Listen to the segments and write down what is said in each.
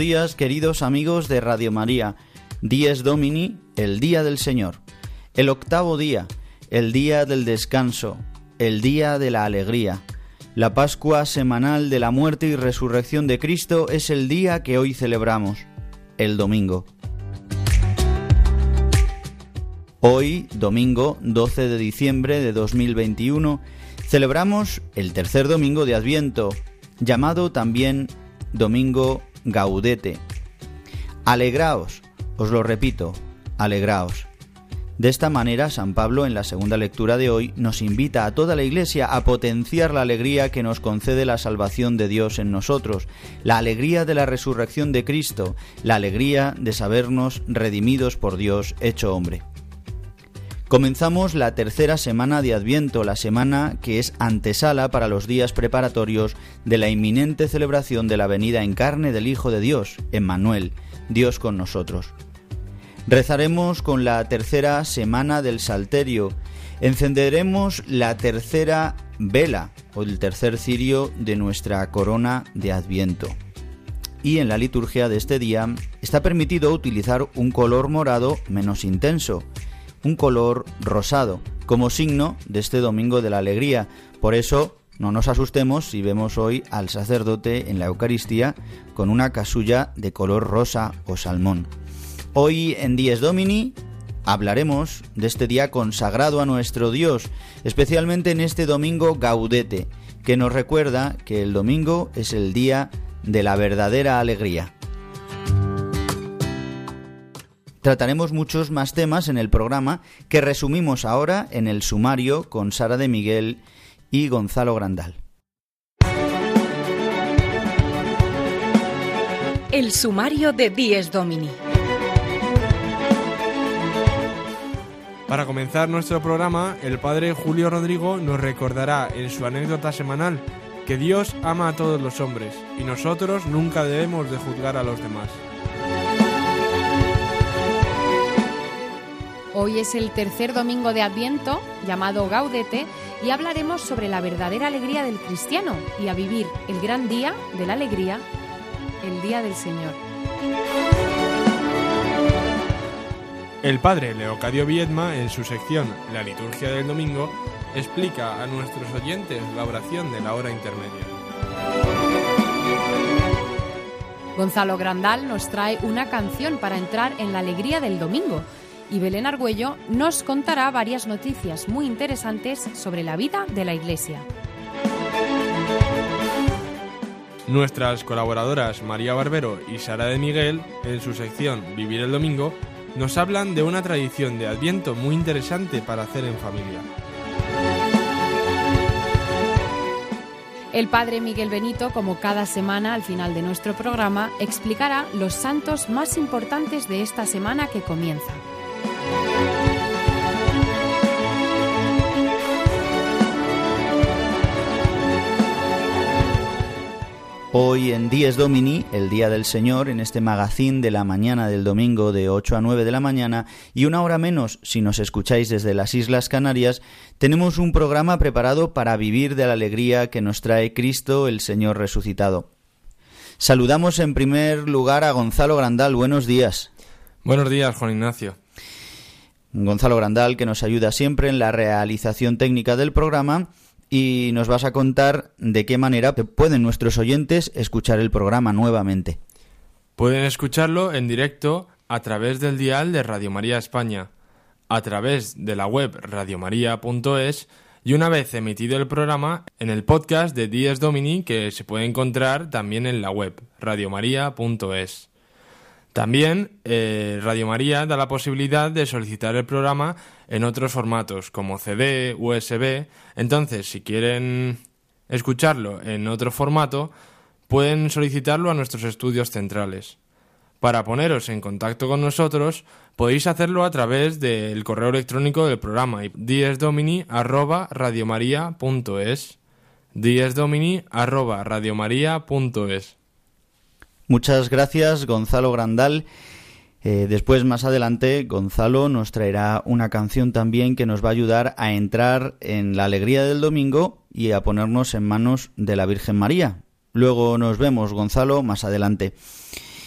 Días, queridos amigos de Radio María. Dies Domini, el día del Señor. El octavo día, el día del descanso, el día de la alegría. La Pascua semanal de la muerte y resurrección de Cristo es el día que hoy celebramos, el domingo. Hoy, domingo 12 de diciembre de 2021, celebramos el tercer domingo de Adviento, llamado también Domingo gaudete. Alegraos, os lo repito, alegraos. De esta manera, San Pablo en la segunda lectura de hoy nos invita a toda la Iglesia a potenciar la alegría que nos concede la salvación de Dios en nosotros, la alegría de la resurrección de Cristo, la alegría de sabernos redimidos por Dios hecho hombre. Comenzamos la tercera semana de Adviento, la semana que es antesala para los días preparatorios de la inminente celebración de la venida en carne del Hijo de Dios, Emmanuel, Dios con nosotros. Rezaremos con la tercera semana del Salterio, encenderemos la tercera vela o el tercer cirio de nuestra corona de Adviento. Y en la liturgia de este día está permitido utilizar un color morado menos intenso, un color rosado, como signo de este Domingo de la Alegría. Por eso no nos asustemos si vemos hoy al sacerdote en la Eucaristía con una casulla de color rosa o salmón. Hoy en Dies Domini hablaremos de este día consagrado a nuestro Dios, especialmente en este domingo gaudete, que nos recuerda que el domingo es el día de la verdadera alegría. Trataremos muchos más temas en el programa que resumimos ahora en el sumario con Sara de Miguel y Gonzalo Grandal. El sumario de Dies Domini. Para comenzar nuestro programa, el padre Julio Rodrigo nos recordará en su anécdota semanal que Dios ama a todos los hombres y nosotros nunca debemos de juzgar a los demás. Hoy es el tercer domingo de Adviento, llamado Gaudete, y hablaremos sobre la verdadera alegría del cristiano y a vivir el gran día de la alegría, el Día del Señor. El padre Leocadio Viedma, en su sección La liturgia del domingo, explica a nuestros oyentes la oración de la hora intermedia. Gonzalo Grandal nos trae una canción para entrar en la alegría del domingo y Belén Argüello nos contará varias noticias muy interesantes sobre la vida de la Iglesia. Nuestras colaboradoras María Barbero y Sara de Miguel, en su sección Vivir el Domingo, nos hablan de una tradición de Adviento muy interesante para hacer en familia. El padre Miguel Benito, como cada semana al final de nuestro programa, explicará los santos más importantes de esta semana que comienza. Hoy en Dies Domini, el Día del Señor, en este magazín de la mañana del domingo de 8 a 9 de la mañana y una hora menos si nos escucháis desde las Islas Canarias, tenemos un programa preparado para vivir de la alegría que nos trae Cristo el Señor resucitado. Saludamos en primer lugar a Gonzalo Grandal. Buenos días. Buenos días, Juan Ignacio. Gonzalo Grandal, que nos ayuda siempre en la realización técnica del programa y nos vas a contar de qué manera pueden nuestros oyentes escuchar el programa nuevamente. Pueden escucharlo en directo a través del dial de Radio María España, a través de la web radiomaria.es y una vez emitido el programa en el podcast de Díaz Domini que se puede encontrar también en la web radiomaria.es. También eh, Radio María da la posibilidad de solicitar el programa en otros formatos como CD, USB. Entonces, si quieren escucharlo en otro formato, pueden solicitarlo a nuestros estudios centrales. Para poneros en contacto con nosotros, podéis hacerlo a través del correo electrónico del programa diesdomini@radiomaria.es. diesdomini@radiomaria.es. Muchas gracias, Gonzalo Grandal. Eh, después, más adelante, Gonzalo nos traerá una canción también que nos va a ayudar a entrar en la alegría del domingo y a ponernos en manos de la Virgen María. Luego nos vemos, Gonzalo, más adelante.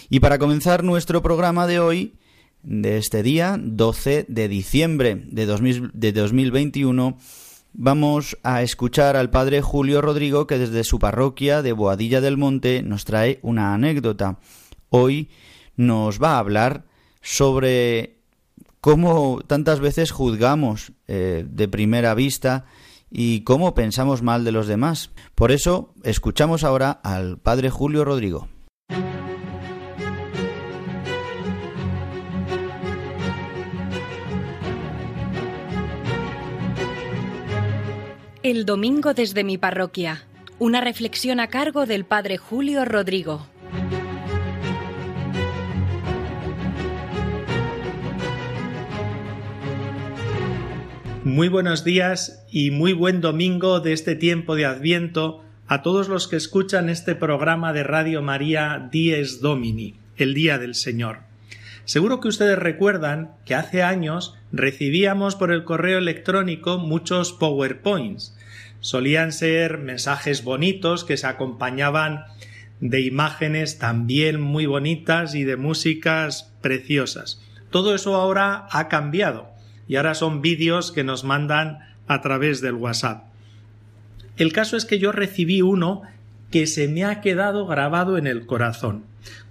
Y para comenzar nuestro programa de hoy, de este día, 12 de diciembre de, de 2021, vamos a escuchar al padre Julio Rodrigo que desde su parroquia de Boadilla del Monte nos trae una anécdota. Hoy nos va a hablar sobre cómo tantas veces juzgamos eh, de primera vista y cómo pensamos mal de los demás. Por eso escuchamos ahora al padre Julio Rodrigo. El domingo desde mi parroquia. Una reflexión a cargo del padre Julio Rodrigo. Muy buenos días y muy buen domingo de este tiempo de Adviento a todos los que escuchan este programa de Radio María Dies Domini, el Día del Señor. Seguro que ustedes recuerdan que hace años recibíamos por el correo electrónico muchos PowerPoints. Solían ser mensajes bonitos que se acompañaban de imágenes también muy bonitas y de músicas preciosas. Todo eso ahora ha cambiado y ahora son vídeos que nos mandan a través del WhatsApp. El caso es que yo recibí uno que se me ha quedado grabado en el corazón.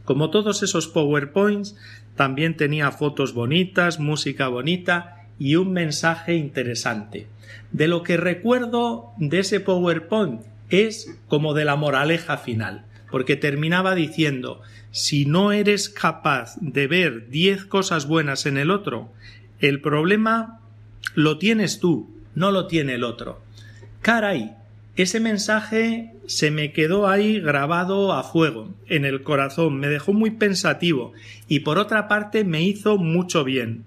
Como todos esos PowerPoints, también tenía fotos bonitas, música bonita y un mensaje interesante. De lo que recuerdo de ese PowerPoint es como de la moraleja final, porque terminaba diciendo si no eres capaz de ver diez cosas buenas en el otro, el problema lo tienes tú, no lo tiene el otro. Caray, ese mensaje se me quedó ahí grabado a fuego, en el corazón, me dejó muy pensativo y por otra parte me hizo mucho bien.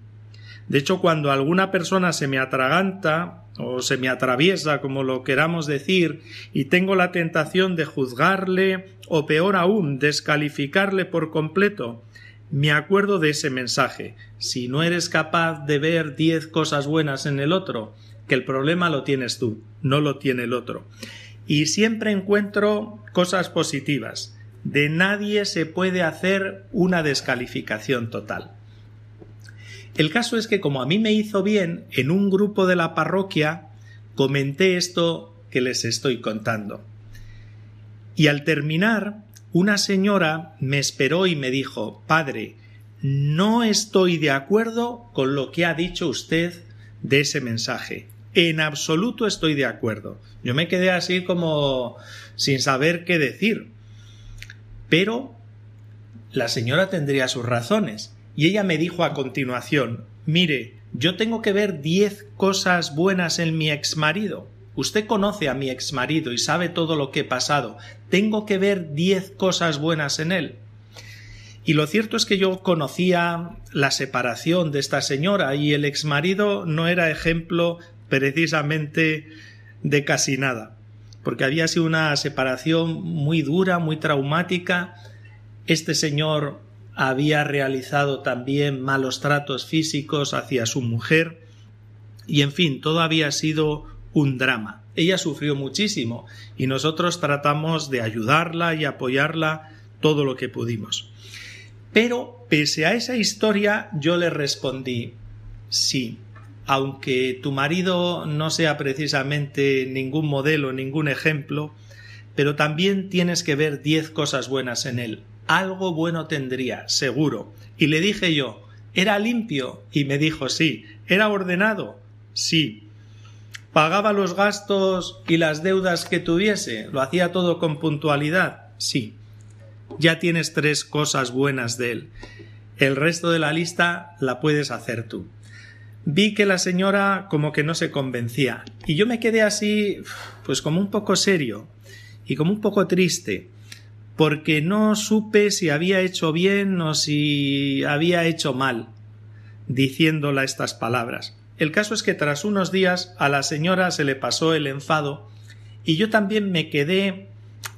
De hecho, cuando alguna persona se me atraganta o se me atraviesa, como lo queramos decir, y tengo la tentación de juzgarle o peor aún, descalificarle por completo, me acuerdo de ese mensaje. Si no eres capaz de ver diez cosas buenas en el otro, que el problema lo tienes tú, no lo tiene el otro. Y siempre encuentro cosas positivas. De nadie se puede hacer una descalificación total. El caso es que como a mí me hizo bien, en un grupo de la parroquia comenté esto que les estoy contando. Y al terminar, una señora me esperó y me dijo Padre, no estoy de acuerdo con lo que ha dicho usted de ese mensaje. En absoluto estoy de acuerdo. Yo me quedé así como sin saber qué decir. Pero la señora tendría sus razones. Y ella me dijo a continuación Mire, yo tengo que ver diez cosas buenas en mi exmarido. Usted conoce a mi exmarido y sabe todo lo que he pasado. Tengo que ver diez cosas buenas en él. Y lo cierto es que yo conocía la separación de esta señora y el exmarido no era ejemplo precisamente de casi nada, porque había sido una separación muy dura, muy traumática. Este señor había realizado también malos tratos físicos hacia su mujer y en fin, todo había sido un drama. Ella sufrió muchísimo y nosotros tratamos de ayudarla y apoyarla todo lo que pudimos. Pero, pese a esa historia, yo le respondí sí, aunque tu marido no sea precisamente ningún modelo, ningún ejemplo, pero también tienes que ver diez cosas buenas en él. Algo bueno tendría, seguro. Y le dije yo, ¿era limpio? Y me dijo sí. ¿Era ordenado? Sí. ¿Pagaba los gastos y las deudas que tuviese? ¿Lo hacía todo con puntualidad? Sí. Ya tienes tres cosas buenas de él. El resto de la lista la puedes hacer tú. Vi que la señora como que no se convencía y yo me quedé así pues como un poco serio y como un poco triste porque no supe si había hecho bien o si había hecho mal diciéndola estas palabras. El caso es que tras unos días a la señora se le pasó el enfado y yo también me quedé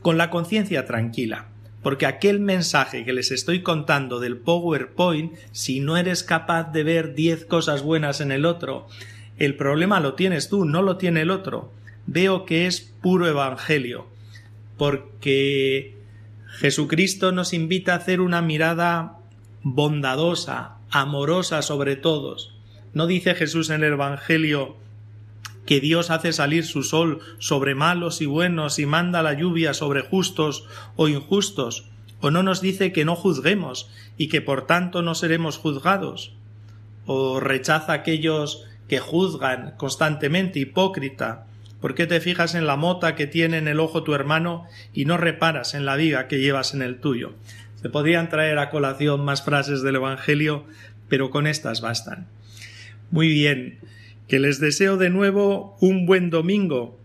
con la conciencia tranquila, porque aquel mensaje que les estoy contando del PowerPoint, si no eres capaz de ver diez cosas buenas en el otro, el problema lo tienes tú, no lo tiene el otro. Veo que es puro evangelio, porque Jesucristo nos invita a hacer una mirada bondadosa, amorosa sobre todos. ¿No dice Jesús en el Evangelio que Dios hace salir su sol sobre malos y buenos y manda la lluvia sobre justos o injustos? ¿O no nos dice que no juzguemos y que por tanto no seremos juzgados? ¿O rechaza a aquellos que juzgan constantemente, hipócrita? ¿Por qué te fijas en la mota que tiene en el ojo tu hermano y no reparas en la viga que llevas en el tuyo? Se podrían traer a colación más frases del Evangelio, pero con estas bastan. Muy bien, que les deseo de nuevo un buen domingo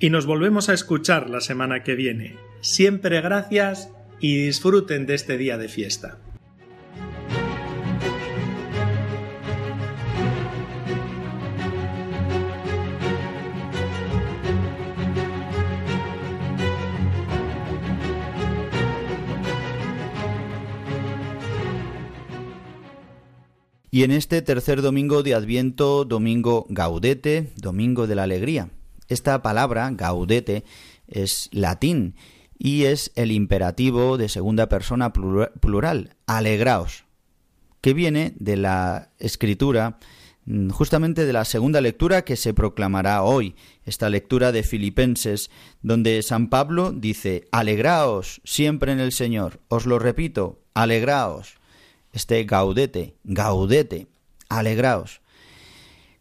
y nos volvemos a escuchar la semana que viene. Siempre gracias y disfruten de este día de fiesta. Y en este tercer domingo de Adviento, domingo gaudete, domingo de la alegría. Esta palabra, gaudete, es latín y es el imperativo de segunda persona plural, alegraos, que viene de la escritura, mm, justamente de la segunda lectura que se proclamará hoy, esta lectura de Filipenses, donde San Pablo dice, alegraos siempre en el Señor, os lo repito, alegraos este gaudete, gaudete, alegraos.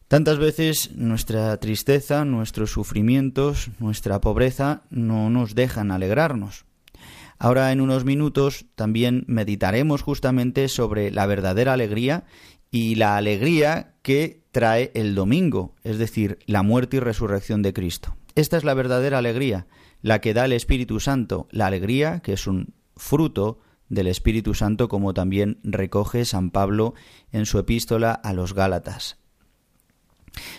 Tantas veces nuestra tristeza, nuestros sufrimientos, nuestra pobreza no nos dejan alegrarnos. Ahora en unos minutos también meditaremos justamente sobre la verdadera alegría y la alegría que trae el domingo, es decir, la muerte y resurrección de Cristo. Esta es la verdadera alegría, la que da el Espíritu Santo, la alegría que es un fruto del Espíritu Santo, como también recoge San Pablo en su epístola a los Gálatas.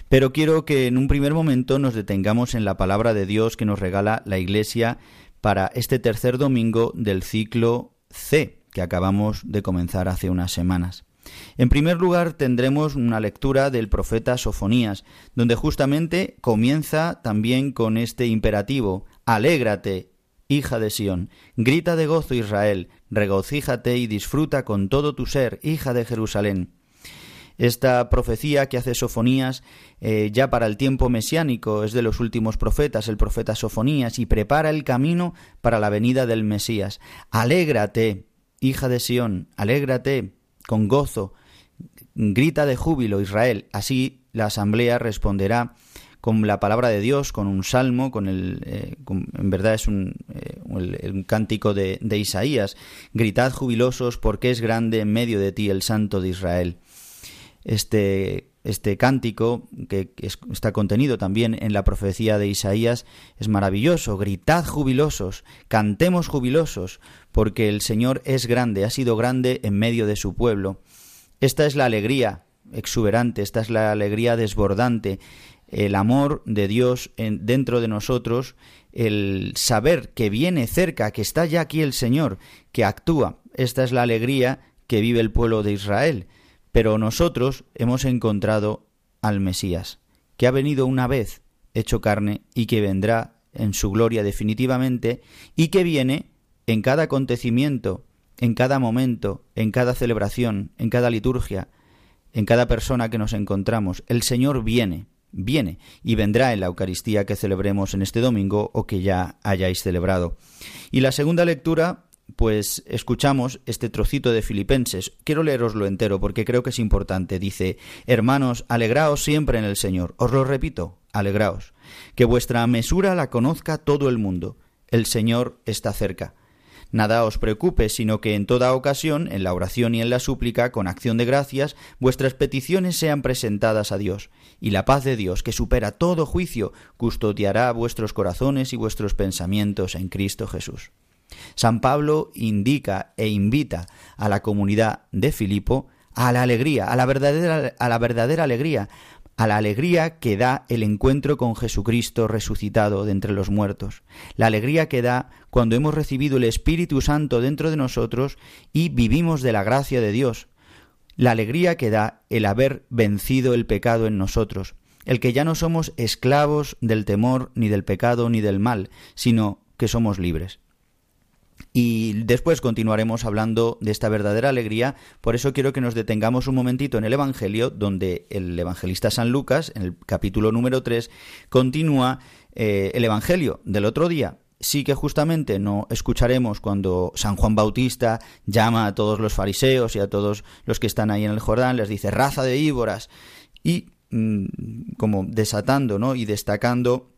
Pero quiero que en un primer momento nos detengamos en la palabra de Dios que nos regala la Iglesia para este tercer domingo del ciclo C que acabamos de comenzar hace unas semanas. En primer lugar tendremos una lectura del profeta Sofonías, donde justamente comienza también con este imperativo, Alégrate, hija de Sión, grita de gozo Israel, regocíjate y disfruta con todo tu ser, hija de Jerusalén. Esta profecía que hace Sofonías eh, ya para el tiempo mesiánico es de los últimos profetas, el profeta Sofonías, y prepara el camino para la venida del Mesías. Alégrate, hija de Sión, alégrate con gozo, grita de júbilo Israel. Así la asamblea responderá con la palabra de Dios, con un salmo, con el, eh, en verdad es un, eh, cántico de, Isaías. Gritad jubilosos porque es grande en medio de ti el Santo de Israel. Este, este cántico, que está contenido también en la profecía de Isaías, es maravilloso. Gritad jubilosos, cantemos jubilosos, porque el Señor es grande, ha sido grande en medio de su pueblo. Esta es la alegría exuberante, esta es la alegría desbordante, el amor de Dios en, dentro de nosotros, el saber que viene cerca, que está ya aquí el Señor, que actúa. Esta es la alegría que vive el pueblo de Israel. Pero nosotros hemos encontrado al Mesías, que ha venido una vez hecho carne y que vendrá en su gloria definitivamente y que viene en cada acontecimiento, en cada momento, en cada celebración, en cada liturgia, en cada persona que nos encontramos. El Señor viene viene y vendrá en la Eucaristía que celebremos en este domingo o que ya hayáis celebrado. Y la segunda lectura, pues escuchamos este trocito de Filipenses. Quiero leeroslo entero porque creo que es importante. Dice, Hermanos, alegraos siempre en el Señor. Os lo repito, alegraos. Que vuestra mesura la conozca todo el mundo. El Señor está cerca. Nada os preocupe, sino que en toda ocasión, en la oración y en la súplica, con acción de gracias, vuestras peticiones sean presentadas a Dios, y la paz de Dios, que supera todo juicio, custodiará vuestros corazones y vuestros pensamientos en Cristo Jesús. San Pablo indica e invita a la comunidad de Filipo a la alegría, a la verdadera, a la verdadera alegría, a la alegría que da el encuentro con Jesucristo resucitado de entre los muertos, la alegría que da cuando hemos recibido el Espíritu Santo dentro de nosotros y vivimos de la gracia de Dios, la alegría que da el haber vencido el pecado en nosotros, el que ya no somos esclavos del temor ni del pecado ni del mal, sino que somos libres. Y después continuaremos hablando de esta verdadera alegría, por eso quiero que nos detengamos un momentito en el Evangelio, donde el evangelista San Lucas, en el capítulo número 3, continúa eh, el Evangelio del otro día. Sí que justamente no escucharemos cuando San Juan Bautista llama a todos los fariseos y a todos los que están ahí en el Jordán, les dice raza de víboras, y mm, como desatando ¿no? y destacando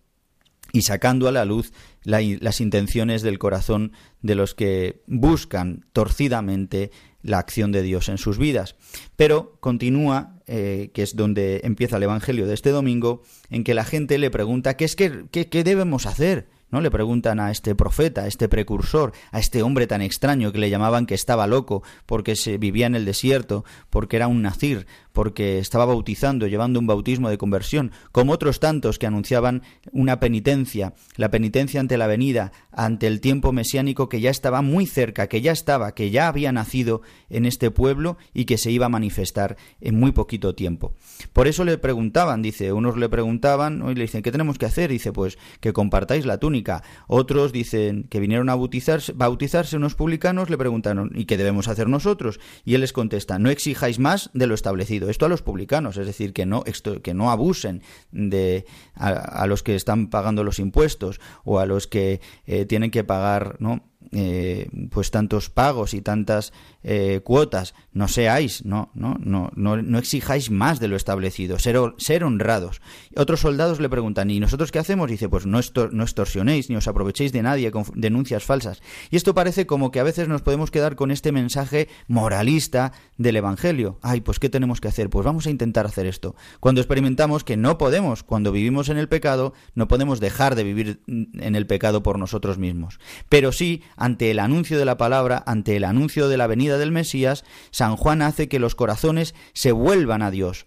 y sacando a la luz las intenciones del corazón de los que buscan torcidamente la acción de Dios en sus vidas. Pero continúa, eh, que es donde empieza el Evangelio de este domingo, en que la gente le pregunta, ¿qué, es que, qué debemos hacer? ¿No? Le preguntan a este profeta, a este precursor, a este hombre tan extraño que le llamaban que estaba loco porque se vivía en el desierto, porque era un nazir, porque estaba bautizando, llevando un bautismo de conversión, como otros tantos que anunciaban una penitencia, la penitencia ante la venida, ante el tiempo mesiánico que ya estaba muy cerca, que ya estaba, que ya había nacido en este pueblo y que se iba a manifestar en muy poquito tiempo. Por eso le preguntaban, dice, unos le preguntaban y le dicen, ¿qué tenemos que hacer? Dice, pues que compartáis la túnica. Otros dicen que vinieron a bautizarse, bautizarse unos publicanos, le preguntaron, ¿y qué debemos hacer nosotros? Y él les contesta, no exijáis más de lo establecido esto a los publicanos, es decir, que no, que no abusen de a, los que están pagando los impuestos o a los que eh, tienen que pagar, ¿no? Eh, pues tantos pagos y tantas eh, cuotas, no seáis, no, no, no, no, exijáis más de lo establecido, ser, ser honrados. Otros soldados le preguntan, ¿y nosotros qué hacemos? dice, pues no, no extorsionéis ni os aprovechéis de nadie con denuncias falsas. Y esto parece como que a veces nos podemos quedar con este mensaje moralista del Evangelio. Ay, pues ¿qué tenemos que hacer? Pues vamos a intentar hacer esto. Cuando experimentamos que no podemos, cuando vivimos en el pecado, no podemos dejar de vivir en el pecado por nosotros mismos. Pero sí, ante el anuncio de la palabra, ante el anuncio de la venida del Mesías, San Juan hace que los corazones se vuelvan a Dios.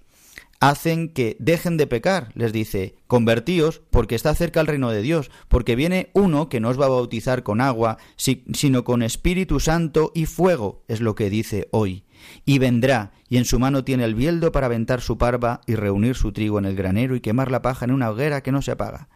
Hacen que dejen de pecar, les dice, convertíos porque está cerca el reino de Dios, porque viene uno que no os va a bautizar con agua, sino con Espíritu Santo y fuego, es lo que dice hoy. Y vendrá, y en su mano tiene el bieldo para aventar su parva y reunir su trigo en el granero y quemar la paja en una hoguera que no se apaga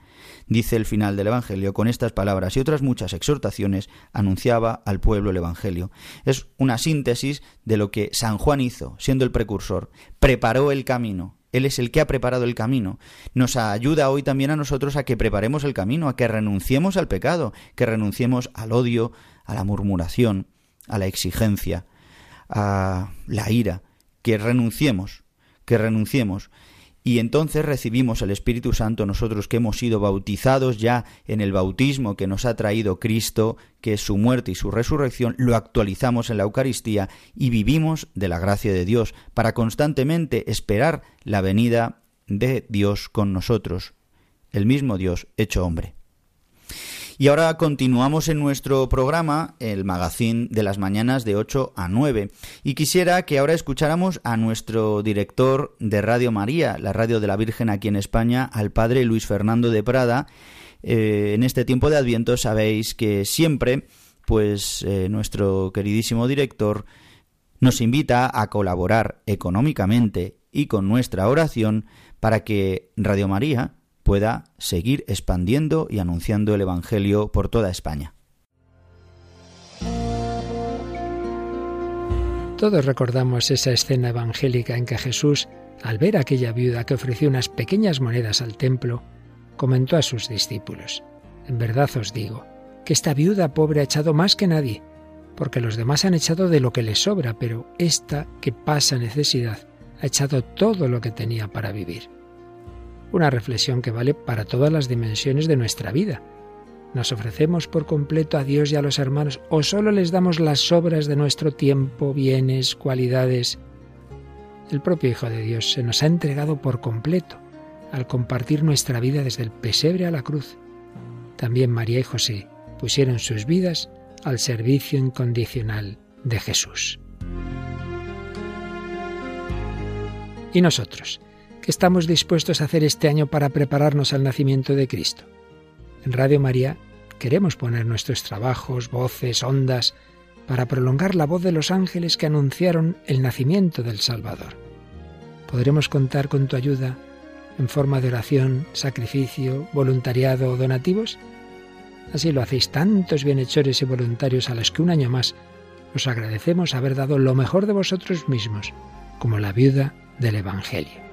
dice el final del Evangelio, con estas palabras y otras muchas exhortaciones, anunciaba al pueblo el Evangelio. Es una síntesis de lo que San Juan hizo, siendo el precursor. Preparó el camino, él es el que ha preparado el camino. Nos ayuda hoy también a nosotros a que preparemos el camino, a que renunciemos al pecado, que renunciemos al odio, a la murmuración, a la exigencia, a la ira, que renunciemos, que renunciemos y entonces recibimos el Espíritu Santo nosotros que hemos sido bautizados ya en el bautismo que nos ha traído Cristo, que es su muerte y su resurrección, lo actualizamos en la Eucaristía y vivimos de la gracia de Dios para constantemente esperar la venida de Dios con nosotros, el mismo Dios hecho hombre. Y ahora continuamos en nuestro programa, el magazine de las mañanas de 8 a 9. Y quisiera que ahora escucháramos a nuestro director de Radio María, la radio de la Virgen aquí en España, al padre Luis Fernando de Prada. Eh, en este tiempo de Adviento sabéis que siempre, pues eh, nuestro queridísimo director nos invita a colaborar económicamente y con nuestra oración para que Radio María pueda seguir expandiendo y anunciando el Evangelio por toda España. Todos recordamos esa escena evangélica en que Jesús, al ver a aquella viuda que ofreció unas pequeñas monedas al templo, comentó a sus discípulos, En verdad os digo, que esta viuda pobre ha echado más que nadie, porque los demás han echado de lo que les sobra, pero esta que pasa necesidad ha echado todo lo que tenía para vivir una reflexión que vale para todas las dimensiones de nuestra vida. ¿Nos ofrecemos por completo a Dios y a los hermanos o solo les damos las sobras de nuestro tiempo, bienes, cualidades? El propio Hijo de Dios se nos ha entregado por completo al compartir nuestra vida desde el pesebre a la cruz. También María y José pusieron sus vidas al servicio incondicional de Jesús. ¿Y nosotros? ¿Qué estamos dispuestos a hacer este año para prepararnos al nacimiento de Cristo? En Radio María queremos poner nuestros trabajos, voces, ondas, para prolongar la voz de los ángeles que anunciaron el nacimiento del Salvador. ¿Podremos contar con tu ayuda en forma de oración, sacrificio, voluntariado o donativos? Así lo hacéis tantos bienhechores y voluntarios a los que un año más os agradecemos haber dado lo mejor de vosotros mismos, como la viuda del Evangelio.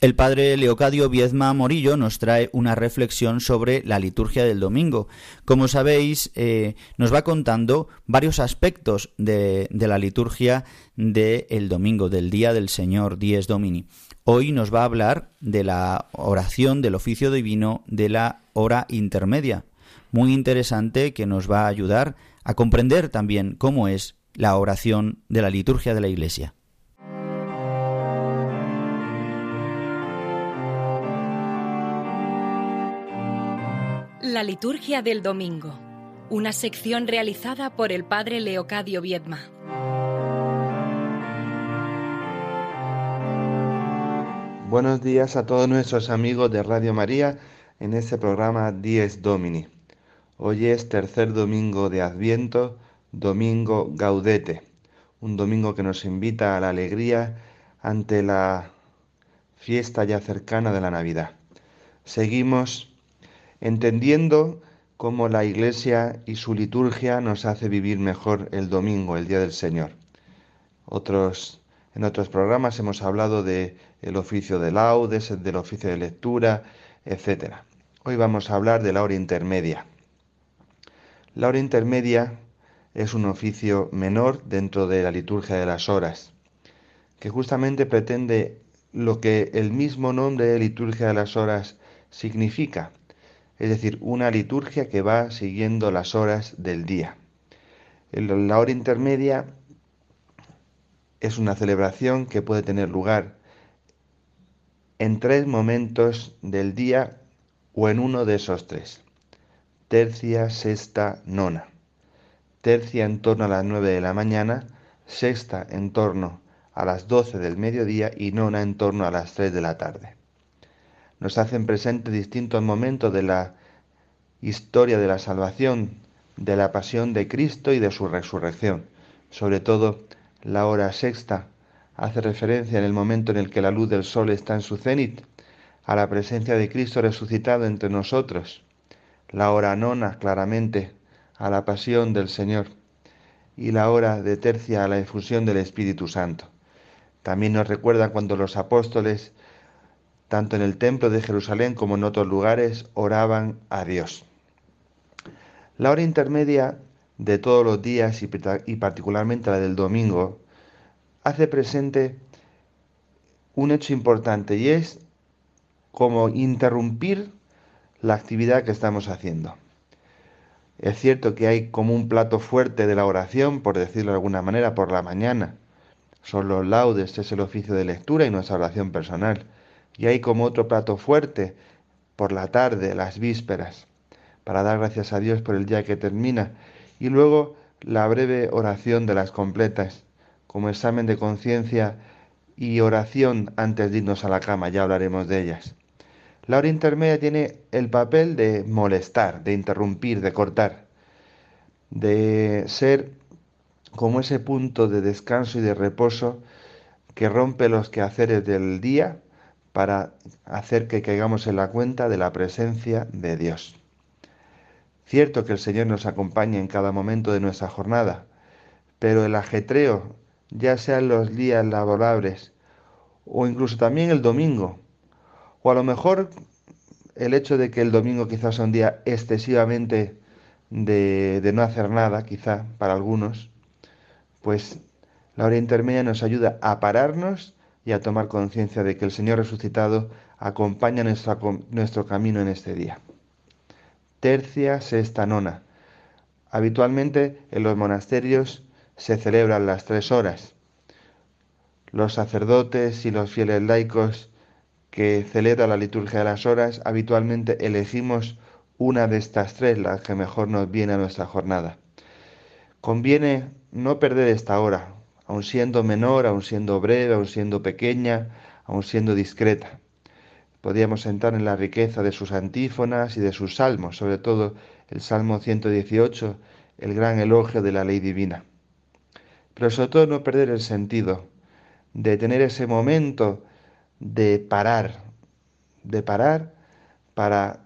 El padre Leocadio Viezma Morillo nos trae una reflexión sobre la liturgia del domingo. Como sabéis, eh, nos va contando varios aspectos de, la liturgia del domingo, del día del Señor, Dies Domini. Hoy nos va a hablar de la oración del oficio divino de la hora intermedia. Muy interesante que nos va a ayudar a comprender también cómo es la oración de la liturgia de la Iglesia. La liturgia del domingo, una sección realizada por el padre Leocadio Viedma. Buenos días a todos nuestros amigos de Radio María en este programa Dies Domini. Hoy es tercer domingo de Adviento, domingo Gaudete, un domingo que nos invita a la alegría ante la fiesta ya cercana de la Navidad. Seguimos entendiendo cómo la Iglesia y su liturgia nos hace vivir mejor el domingo, el día del Señor. Otros, en otros programas hemos hablado del el oficio de laudes, del oficio de lectura, etc. Hoy vamos a hablar de la hora intermedia. La hora intermedia es un oficio menor dentro de la liturgia de las horas, que justamente pretende lo que el mismo nombre de liturgia de las horas significa, es decir, una liturgia que va siguiendo las horas del día. La hora intermedia es una celebración que puede tener lugar en tres momentos del día o en uno de esos tres. Tercia, sexta, nona. Tercia en torno a las nueve de la mañana, sexta en torno a las doce del mediodía y nona en torno a las tres de la tarde nos hacen presente distintos momentos de la historia de la salvación, de la pasión de Cristo y de su resurrección. Sobre todo la hora sexta hace referencia en el momento en el que la luz del sol está en su cenit a la presencia de Cristo resucitado entre nosotros. La hora nona claramente a la pasión del Señor y la hora de tercia a la efusión del Espíritu Santo. También nos recuerda cuando los apóstoles tanto en el templo de Jerusalén como en otros lugares, oraban a Dios. La hora intermedia de todos los días y particularmente la del domingo hace presente un hecho importante y es como interrumpir la actividad que estamos haciendo. Es cierto que hay como un plato fuerte de la oración, por decirlo de alguna manera, por la mañana. Son los laudes, es el oficio de lectura y nuestra oración personal y hay como otro plato fuerte por la tarde, las vísperas, para dar gracias a Dios por el día que termina, y luego la breve oración de las completas, como examen de conciencia y oración antes de irnos a la cama, ya hablaremos de ellas. La hora intermedia tiene el papel de molestar, de interrumpir, de cortar, de ser como ese punto de descanso y de reposo que rompe los quehaceres del día para hacer que caigamos en la cuenta de la presencia de Dios. Cierto que el Señor nos acompaña en cada momento de nuestra jornada, pero el ajetreo, ya sean los días laborables o incluso también el domingo, o a lo mejor el hecho de que el domingo quizás sea un día excesivamente de, de no hacer nada, quizá para algunos, pues la hora intermedia nos ayuda a pararnos y a tomar conciencia de que el Señor resucitado acompaña nuestro camino en este día. Tercia, sexta, nona. Habitualmente en los monasterios se celebran las tres horas. Los sacerdotes y los fieles laicos que celebran la liturgia de las horas habitualmente elegimos una de estas tres, la que mejor nos viene a nuestra jornada. Conviene no perder esta hora, aun siendo menor, aun siendo breve, aun siendo pequeña, aun siendo discreta. Podríamos entrar en la riqueza de sus antífonas y de sus salmos, sobre todo el Salmo 118, el gran elogio de la ley divina. Pero sobre todo no perder el sentido de tener ese momento de parar, de parar para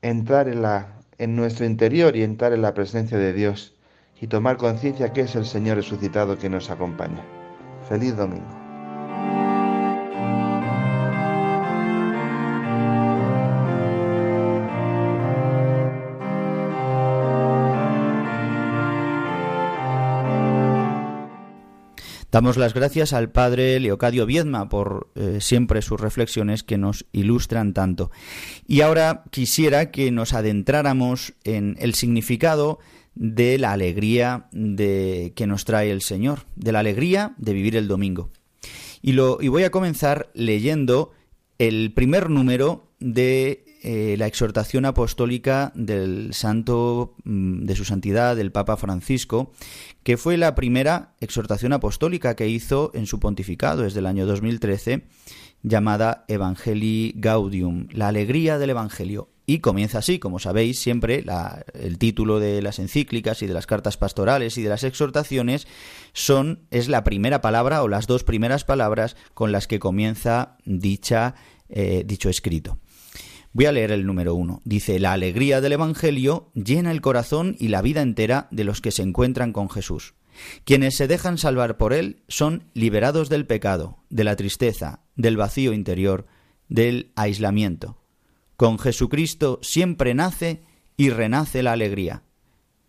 entrar en, la, en nuestro interior y entrar en la presencia de Dios y tomar conciencia que es el Señor resucitado que nos acompaña. Feliz domingo. Damos las gracias al padre Leocadio Viedma por eh, siempre sus reflexiones que nos ilustran tanto. Y ahora quisiera que nos adentráramos en el significado de la alegría de, que nos trae el Señor, de la alegría de vivir el domingo. Y, lo, y voy a comenzar leyendo el primer número de eh, la exhortación apostólica del santo mm, de su santidad, del Papa Francisco, que fue la primera exhortación apostólica que hizo en su pontificado desde el año 2013, llamada Evangelii Gaudium, la alegría del Evangelio. Y comienza así, como sabéis, siempre el título de las encíclicas y de las cartas pastorales y de las exhortaciones son es la primera palabra o las dos primeras palabras con las que comienza dicha, eh, dicho escrito. Voy a leer el número uno. Dice, la alegría del Evangelio llena el corazón y la vida entera de los que se encuentran con Jesús. Quienes se dejan salvar por Él son liberados del pecado, de la tristeza, del vacío interior, del aislamiento. Con Jesucristo siempre nace y renace la alegría.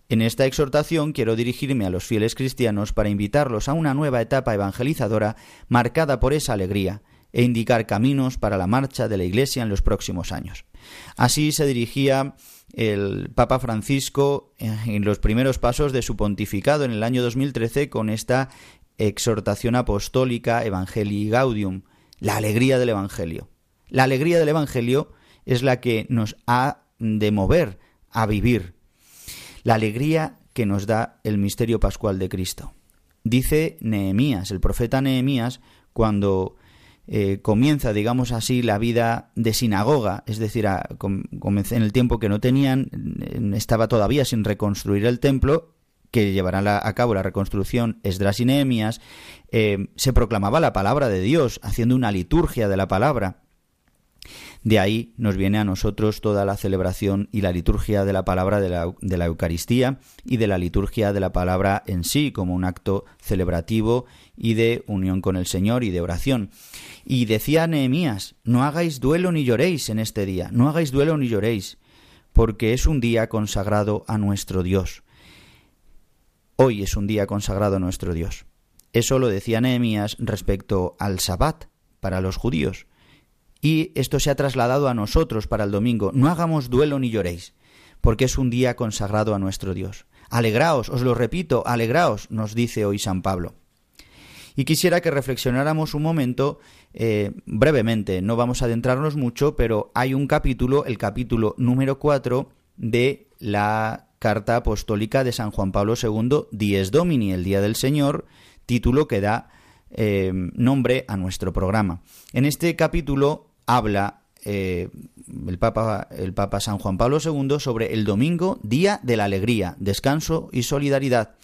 En esta exhortación quiero dirigirme a los fieles cristianos para invitarlos a una nueva etapa evangelizadora marcada por esa alegría e indicar caminos para la marcha de la Iglesia en los próximos años. Así se dirigía el Papa Francisco en los primeros pasos de su pontificado en el año 2013 con esta exhortación apostólica Evangelii Gaudium, la alegría del Evangelio. La alegría del Evangelio es la que nos ha de mover a vivir, la alegría que nos da el misterio pascual de Cristo. Dice Nehemías, el profeta Nehemías, cuando eh, comienza, digamos así, la vida de sinagoga, es decir, en el tiempo que no tenían, estaba todavía sin reconstruir el templo, que llevarán a cabo la reconstrucción Esdras y Nehemías, eh, se proclamaba la palabra de Dios, haciendo una liturgia de la palabra. De ahí nos viene a nosotros toda la celebración y la liturgia de la palabra de la, Eucaristía y de la liturgia de la palabra en sí, como un acto celebrativo y de unión con el Señor y de oración. Y decía Nehemías, no hagáis duelo ni lloréis en este día, no hagáis duelo ni lloréis, porque es un día consagrado a nuestro Dios. Hoy es un día consagrado a nuestro Dios. Eso lo decía Nehemías respecto al Sabbat para los judíos. Y esto se ha trasladado a nosotros para el domingo. No hagamos duelo ni lloréis, porque es un día consagrado a nuestro Dios. Alegraos, os lo repito, alegraos, nos dice hoy San Pablo. Y quisiera que reflexionáramos un momento eh, brevemente, no vamos a adentrarnos mucho, pero hay un capítulo, el capítulo número 4 de la carta apostólica de San Juan Pablo II, Dies Domini, el Día del Señor, título que da eh, nombre a nuestro programa. En este capítulo habla eh, el, Papa, el Papa San Juan Pablo II sobre el domingo, día de la alegría, descanso y solidaridad.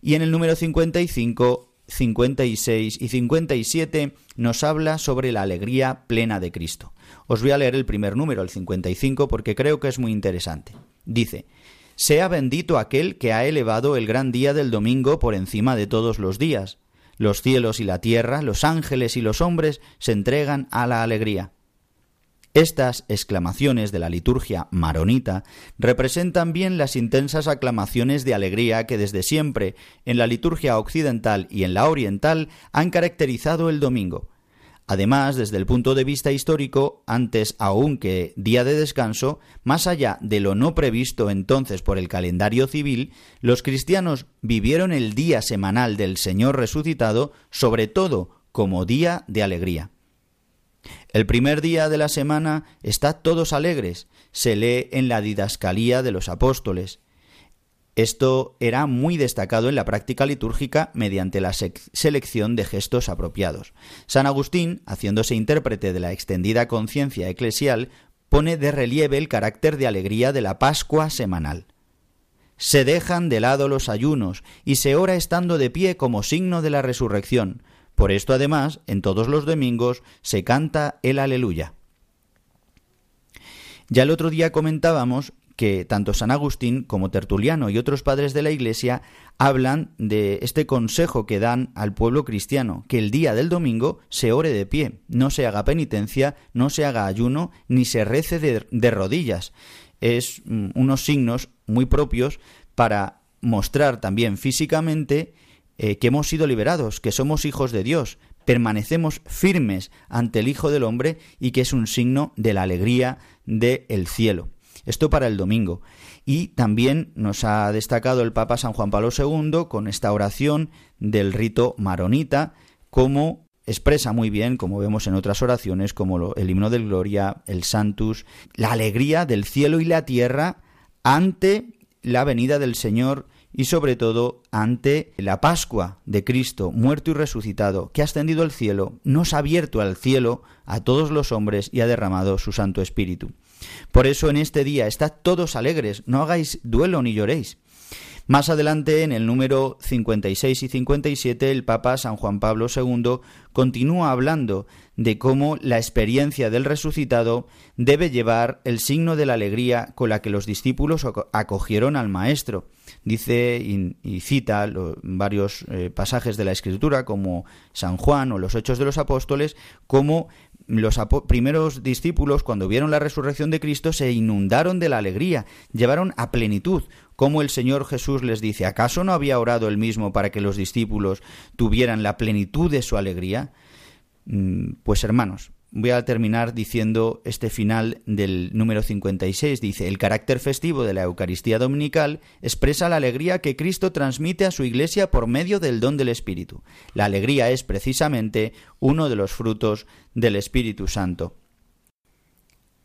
Y en el número 55, 56 y 57 nos habla sobre la alegría plena de Cristo. Os voy a leer el primer número, el 55, porque creo que es muy interesante. Dice, Sea bendito aquel que ha elevado el gran día del domingo por encima de todos los días. Los cielos y la tierra, los ángeles y los hombres se entregan a la alegría. Estas exclamaciones de la liturgia maronita representan bien las intensas aclamaciones de alegría que desde siempre en la liturgia occidental y en la oriental han caracterizado el domingo. Además, desde el punto de vista histórico, antes aún que día de descanso, más allá de lo no previsto entonces por el calendario civil, los cristianos vivieron el día semanal del Señor resucitado sobre todo como día de alegría. El primer día de la semana está todos alegres, se lee en la didascalía de los apóstoles. Esto era muy destacado en la práctica litúrgica mediante la selección de gestos apropiados. San Agustín, haciéndose intérprete de la extendida conciencia eclesial, pone de relieve el carácter de alegría de la Pascua semanal. Se dejan de lado los ayunos y se ora estando de pie como signo de la resurrección, por esto, además, en todos los domingos se canta el aleluya. Ya el otro día comentábamos que tanto San Agustín como Tertuliano y otros padres de la Iglesia hablan de este consejo que dan al pueblo cristiano, que el día del domingo se ore de pie, no se haga penitencia, no se haga ayuno, ni se rece de, de rodillas. Es mm, unos signos muy propios para mostrar también físicamente eh, que hemos sido liberados, que somos hijos de Dios, permanecemos firmes ante el Hijo del Hombre y que es un signo de la alegría del cielo. Esto para el domingo. Y también nos ha destacado el Papa San Juan Pablo II con esta oración del rito maronita, como expresa muy bien, como vemos en otras oraciones, como el himno de gloria, el Santus, la alegría del cielo y la tierra ante la venida del Señor y sobre todo ante la Pascua de Cristo, muerto y resucitado, que ha ascendido al cielo, nos ha abierto al cielo a todos los hombres y ha derramado su Santo Espíritu. Por eso en este día estad todos alegres, no hagáis duelo ni lloréis. Más adelante, en el número 56 y 57, el Papa San Juan Pablo II continúa hablando de cómo la experiencia del resucitado debe llevar el signo de la alegría con la que los discípulos acogieron al Maestro. Dice y, cita varios eh, pasajes de la Escritura, como San Juan o los Hechos de los Apóstoles, como los primeros discípulos, cuando vieron la resurrección de Cristo, se inundaron de la alegría, llevaron a plenitud, como el Señor Jesús les dice, ¿acaso no había orado él mismo para que los discípulos tuvieran la plenitud de su alegría? Mm, pues hermanos, voy a terminar diciendo este final del número 56. Dice, el carácter festivo de la Eucaristía Dominical expresa la alegría que Cristo transmite a su Iglesia por medio del don del Espíritu. La alegría es precisamente uno de los frutos del Espíritu Santo.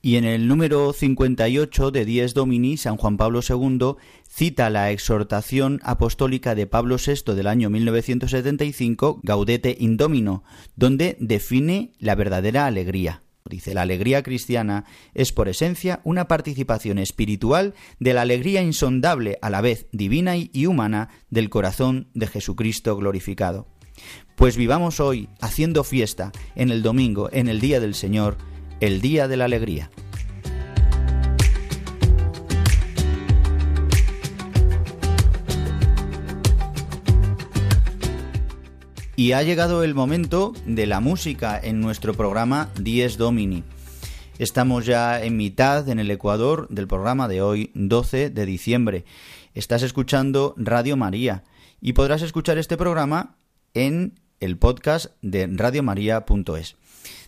Y en el número 58 de Dies Domini, San Juan Pablo II cita la exhortación apostólica de Pablo VI del año 1975, Gaudete Indomino, donde define la verdadera alegría. Dice, la alegría cristiana es por esencia una participación espiritual de la alegría insondable, a la vez divina y humana, del corazón de Jesucristo glorificado. Pues vivamos hoy haciendo fiesta en el domingo, en el día del Señor, el día de la alegría. Y ha llegado el momento de la música en nuestro programa Dies Domini. Estamos ya en mitad en el Ecuador del programa de hoy, 12 de diciembre. Estás escuchando Radio María y podrás escuchar este programa en el podcast de radiomaria.es.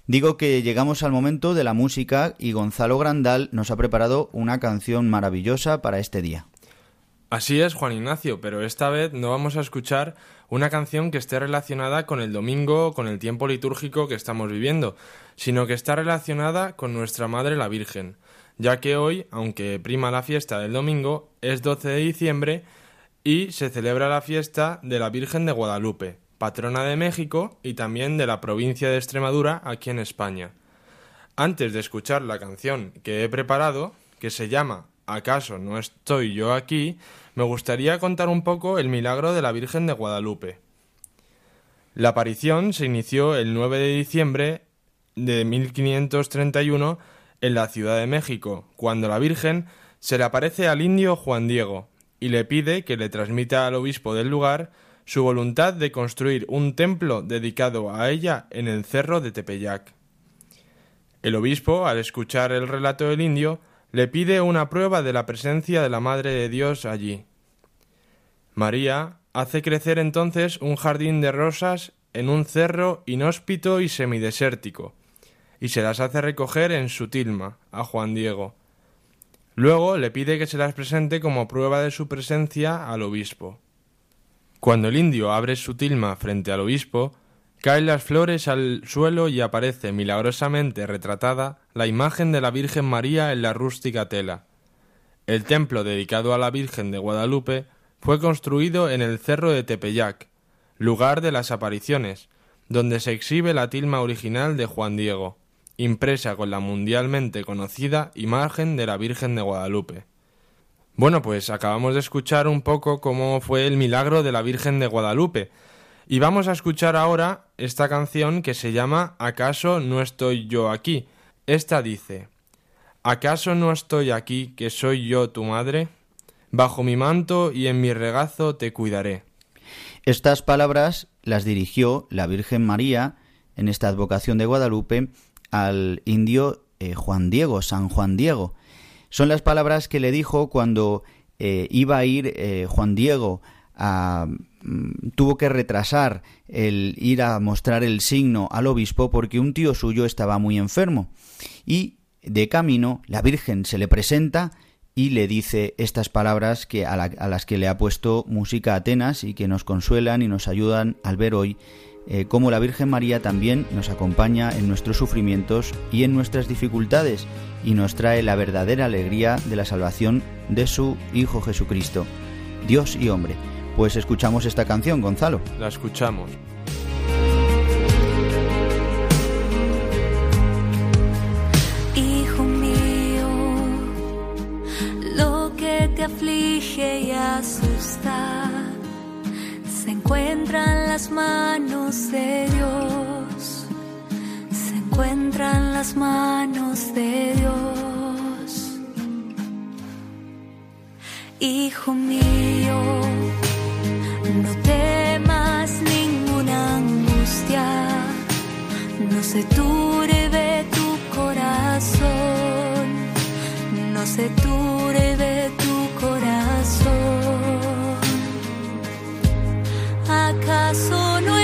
Digo que llegamos al momento de la música y Gonzalo Grandal nos ha preparado una canción maravillosa para este día. Así es, Juan Ignacio, pero esta vez no vamos a escuchar una canción que esté relacionada con el domingo, con el tiempo litúrgico que estamos viviendo, sino que está relacionada con nuestra Madre la Virgen, ya que hoy, aunque prima la fiesta del domingo, es 12 de diciembre y se celebra la fiesta de la Virgen de Guadalupe, patrona de México y también de la provincia de Extremadura aquí en España. Antes de escuchar la canción que he preparado, que se llama ¿Acaso no estoy yo aquí? me gustaría contar un poco el milagro de la Virgen de Guadalupe. La aparición se inició el 9 de diciembre de 1531 en la Ciudad de México, cuando la Virgen se le aparece al indio Juan Diego y le pide que le transmita al obispo del lugar su voluntad de construir un templo dedicado a ella en el cerro de Tepeyac. El obispo, al escuchar el relato del indio, le pide una prueba de la presencia de la Madre de Dios allí. María hace crecer entonces un jardín de rosas en un cerro inhóspito y semidesértico, y se las hace recoger en su tilma a Juan Diego. Luego le pide que se las presente como prueba de su presencia al obispo. Cuando el indio abre su tilma frente al obispo, caen las flores al suelo y aparece milagrosamente retratada la imagen de la Virgen María en la rústica tela. El templo dedicado a la Virgen de Guadalupe fue construido en el cerro de Tepeyac, lugar de las apariciones, donde se exhibe la tilma original de Juan Diego, impresa con la mundialmente conocida imagen de la Virgen de Guadalupe. Bueno, pues acabamos de escuchar un poco cómo fue el milagro de la Virgen de Guadalupe, y vamos a escuchar ahora esta canción que se llama ¿Acaso no estoy yo aquí? Esta dice ¿Acaso no estoy aquí que soy yo tu madre? Bajo mi manto y en mi regazo te cuidaré. Estas palabras las dirigió la Virgen María en esta advocación de Guadalupe al indio eh, Juan Diego, San Juan Diego. Son las palabras que le dijo cuando eh, iba a ir eh, Juan Diego a, mm, tuvo que retrasar el ir a mostrar el signo al obispo porque un tío suyo estaba muy enfermo. Y de camino la Virgen se le presenta y le dice estas palabras que a, las que le ha puesto música Atenas y que nos consuelan y nos ayudan al ver hoy eh, cómo la Virgen María también nos acompaña en nuestros sufrimientos y en nuestras dificultades y nos trae la verdadera alegría de la salvación de su Hijo Jesucristo, Dios y hombre. Pues escuchamos esta canción, Gonzalo. La escuchamos. aflige y asusta se encuentra en las manos de Dios, se encuentra en las manos de Dios. Hijo mío, no temas ninguna angustia, no se turbe tu corazón, no se turbe tu ¿Acaso no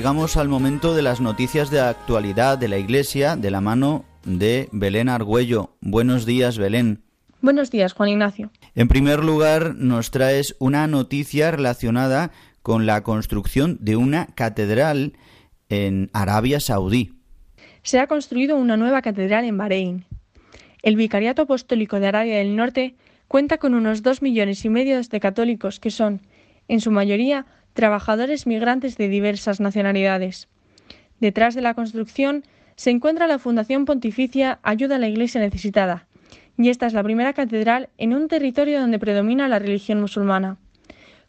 llegamos al momento de las noticias de actualidad de la Iglesia de la mano de Belén Argüello. Buenos días, Belén. Buenos días, Juan Ignacio. En primer lugar, nos traes una noticia relacionada con la construcción de una catedral en Arabia Saudí. Se ha construido una nueva catedral en Bahrein. El Vicariato Apostólico de Arabia del Norte cuenta con unos dos millones y medio de católicos que son, en su mayoría, trabajadores migrantes de diversas nacionalidades. Detrás de la construcción se encuentra la Fundación Pontificia Ayuda a la Iglesia Necesitada, y esta es la primera catedral en un territorio donde predomina la religión musulmana.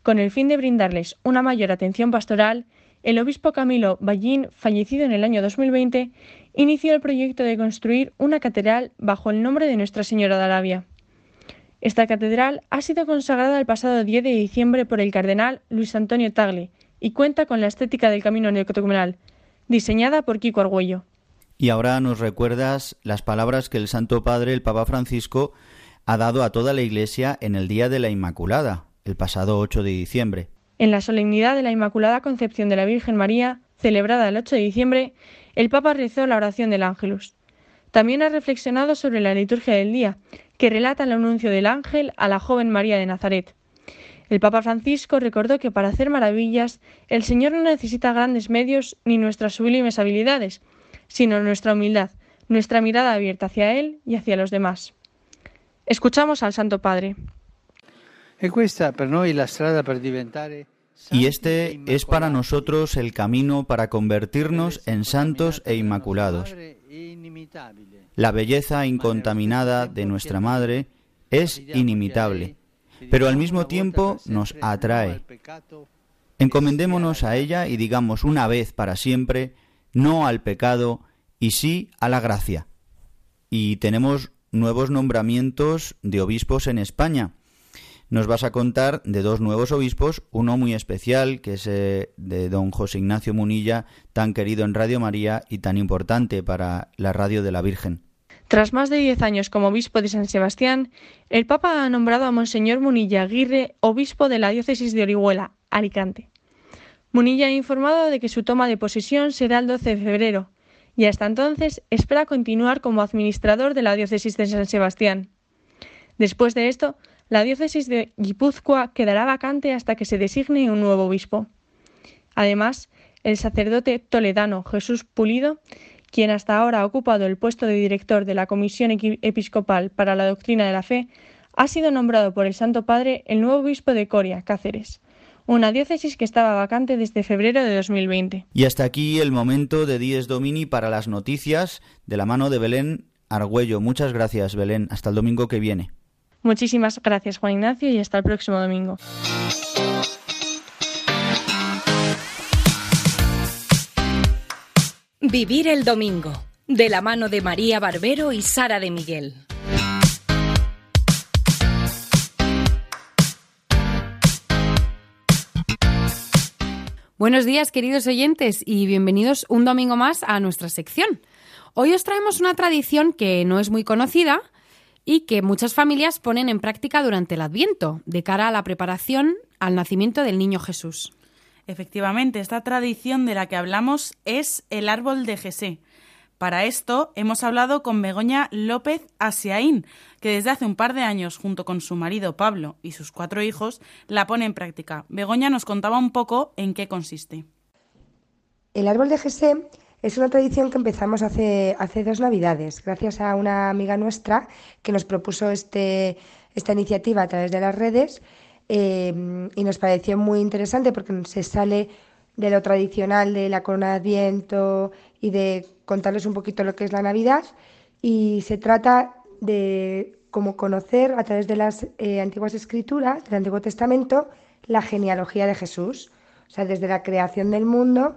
Con el fin de brindarles una mayor atención pastoral, el obispo Camilo Ballín, fallecido en el año 2020, inició el proyecto de construir una catedral bajo el nombre de Nuestra Señora de Arabia. Esta catedral ha sido consagrada el pasado 10 de diciembre por el cardenal Luis Antonio Tagle y cuenta con la estética del camino neocatecumenal, diseñada por Kiko Argüello. Y ahora nos recuerdas las palabras que el Santo Padre, el Papa Francisco, ha dado a toda la Iglesia en el Día de la Inmaculada, el pasado 8 de diciembre. En la solemnidad de la Inmaculada Concepción de la Virgen María, celebrada el 8 de diciembre, el Papa rezó la oración del Ángelus. También ha reflexionado sobre la liturgia del día, que relata el anuncio del ángel a la joven María de Nazaret. El Papa Francisco recordó que para hacer maravillas el Señor no necesita grandes medios ni nuestras sublimes habilidades, sino nuestra humildad, nuestra mirada abierta hacia Él y hacia los demás. Escuchamos al Santo Padre. Y este es para nosotros el camino para convertirnos en santos e inmaculados. La belleza incontaminada de nuestra Madre es inimitable, pero al mismo tiempo nos atrae. Encomendémonos a ella y digamos una vez para siempre no al pecado y sí a la gracia. Y tenemos nuevos nombramientos de obispos en España. Nos vas a contar de dos nuevos obispos, uno muy especial, que es eh, de don José Ignacio Munilla, tan querido en Radio María y tan importante para la radio de la Virgen. Tras más de diez años como obispo de San Sebastián, el Papa ha nombrado a Monseñor Munilla Aguirre obispo de la diócesis de Orihuela, Alicante. Munilla ha informado de que su toma de posesión será el 12 de febrero y hasta entonces espera continuar como administrador de la diócesis de San Sebastián. Después de esto, la diócesis de Guipúzcoa quedará vacante hasta que se designe un nuevo obispo. Además, el sacerdote toledano Jesús Pulido, quien hasta ahora ha ocupado el puesto de director de la Comisión Episcopal para la Doctrina de la Fe, ha sido nombrado por el Santo Padre el nuevo obispo de Coria, Cáceres, una diócesis que estaba vacante desde febrero de 2020. Y hasta aquí el momento de Dies Domini para las noticias de la mano de Belén Argüello. Muchas gracias, Belén. Hasta el domingo que viene. Muchísimas gracias, Juan Ignacio, y hasta el próximo domingo. Vivir el domingo, de la mano de María Barbero y Sara de Miguel. Buenos días, queridos oyentes, y bienvenidos un domingo más a nuestra sección. Hoy os traemos una tradición que no es muy conocida y que muchas familias ponen en práctica durante el Adviento, de cara a la preparación al nacimiento del niño Jesús. Efectivamente, esta tradición de la que hablamos es el árbol de Jesé. Para esto hemos hablado con Begoña López Asiaín, que desde hace un par de años, junto con su marido Pablo y sus cuatro hijos, la pone en práctica. Begoña nos contaba un poco en qué consiste. El árbol de Jesé es una tradición que empezamos hace, hace dos Navidades, gracias a una amiga nuestra que nos propuso este, esta iniciativa a través de las redes eh, y nos pareció muy interesante porque se sale de lo tradicional de la corona de Adviento y de contarles un poquito lo que es la Navidad y se trata de como conocer a través de las eh, antiguas escrituras del Antiguo Testamento la genealogía de Jesús, o sea, desde la creación del mundo,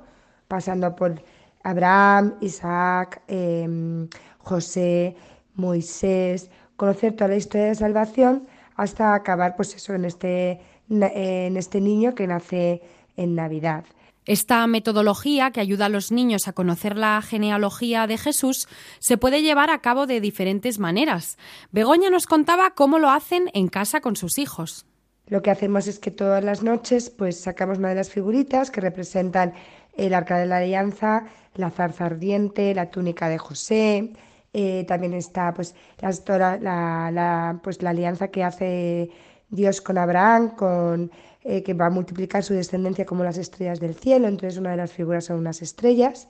pasando por Abraham, Isaac, em, José, Moisés, conocer toda la historia de salvación hasta acabar pues eso en este, en este niño que nace en Navidad. Esta metodología que ayuda a los niños a conocer la genealogía de Jesús se puede llevar a cabo de diferentes maneras. Begoña nos contaba cómo lo hacen en casa con sus hijos. Lo que hacemos es que todas las noches pues sacamos una de las figuritas que representan el arca de la alianza, la zarza ardiente, la túnica de José, eh, también está pues la, pues, la alianza que hace Dios con Abraham, con eh, que va a multiplicar su descendencia como las estrellas del cielo, entonces una de las figuras son unas estrellas.